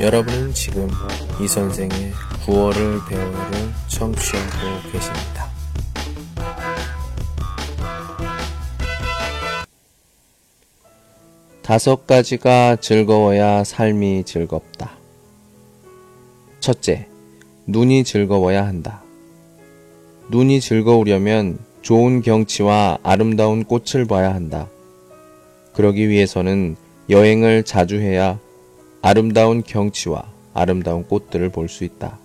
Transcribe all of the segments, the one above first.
여러분은 지금 이 선생의 9월을 배우를 청취하고 계십니다. 다섯 가지가 즐거워야 삶이 즐겁다. 첫째, 눈이 즐거워야 한다. 눈이 즐거우려면 좋은 경치와 아름다운 꽃을 봐야 한다. 그러기 위해서는 여행을 자주 해야 아름다운 경치와 아름다운 꽃들을 볼 수 있다.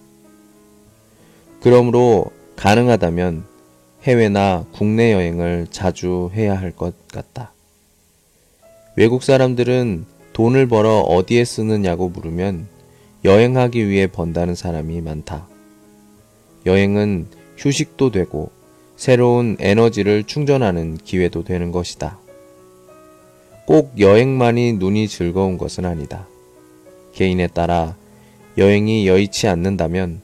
그러므로 가능하다면 해외나 국내 여행을 자주 해야 할 것 같다. 외국 사람들은 돈을 벌어 어디에 쓰느냐고 물으면 여행하기 위해 번다는 사람이 많다. 여행은 휴식도 되고 새로운 에너지를 충전하는 기회도 되는 것이다. 꼭 여행만이 눈이 즐거운 것은 아니다. 개인에 따라 여행이 여의치 않는다면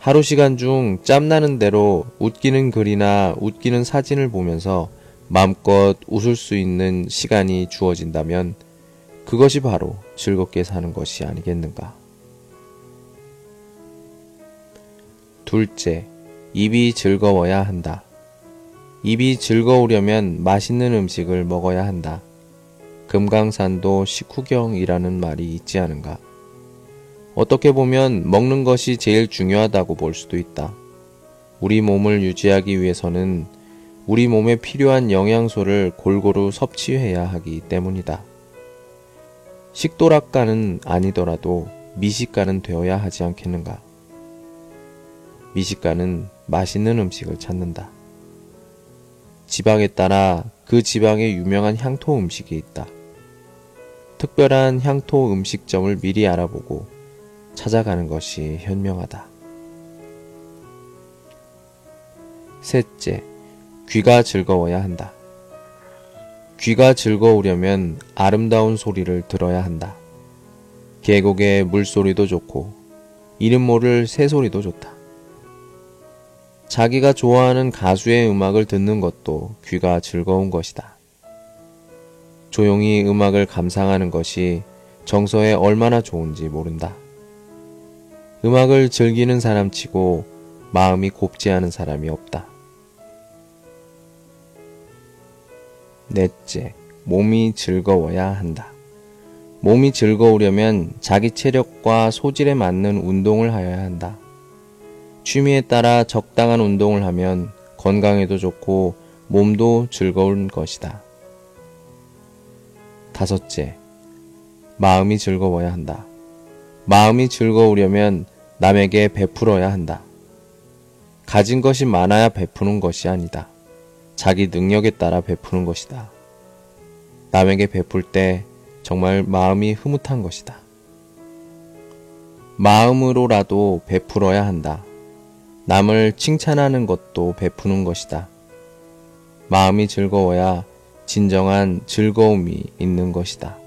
하루 시간 중 짬나는 대로 웃기는 글이나 웃기는 사진을 보면서 마음껏 웃을 수 있는 시간이 주어진다면 그것이 바로 즐겁게 사는 것이 아니겠는가. 둘째, 입이 즐거워야 한다. 입이 즐거우려면 맛있는 음식을 먹어야 한다. 금강산도 식후경이라는 말이 있지 않은가. 어떻게 보면 먹는 것이 제일 중요하다고 볼 수도 있다. 우리 몸을 유지하기 위해서는 우리 몸에 필요한 영양소를 골고루 섭취해야 하기 때문이다. 식도락가는 아니더라도 미식가는 되어야 하지 않겠는가. 미식가는 맛있는 음식을 찾는다. 지방에 따라 그 지방에 유명한 향토 음식이 있다. 특별한 향토 음식점을 미리 알아보고 찾아가는 것이 현명하다. 셋째, 귀가 즐거워야 한다. 귀가 즐거우려면 아름다운 소리를 들어야 한다. 계곡의 물소리도 좋고 이름 모를 새소리도 좋다. 자기가 좋아하는 가수의 음악을 듣는 것도 귀가 즐거운 것이다. 조용히 음악을 감상하는 것이 정서에 얼마나 좋은지 모른다. 음악을 즐기는 사람 치고 마음이 곱지 않은 사람이 없다. 넷째, 몸이 즐거워야 한다. 몸이 즐거우려면 자기 체력과 소질에 맞는 운동을 하여야 한다. 취미에 따라 적당한 운동을 하면 건강에도 좋고 몸도 즐거운 것이다. 다섯째, 마음이 즐거워야 한다. 마음이 즐거우려면 남에게 베풀어야 한다. 가진 것이 많아야 베푸는 것이 아니다. 자기 능력에 따라 베푸는 것이다. 남에게 베풀 때 정말 마음이 흐뭇한 것이다. 마음으로라도 베풀어야 한다. 남을 칭찬하는 것도 베푸는 것이다. 마음이 즐거워야 진정한 즐거움이 있는 것이다.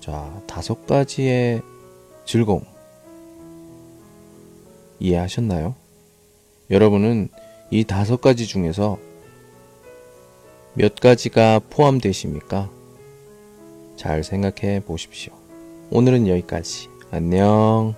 자, 다섯 가지의 즐거움. 이해하셨나요? 여러분은 이 다섯 가지 중에서 몇 가지가 포함되십니까? 잘 생각해 보십시오. 오늘은 여기까지. 안녕.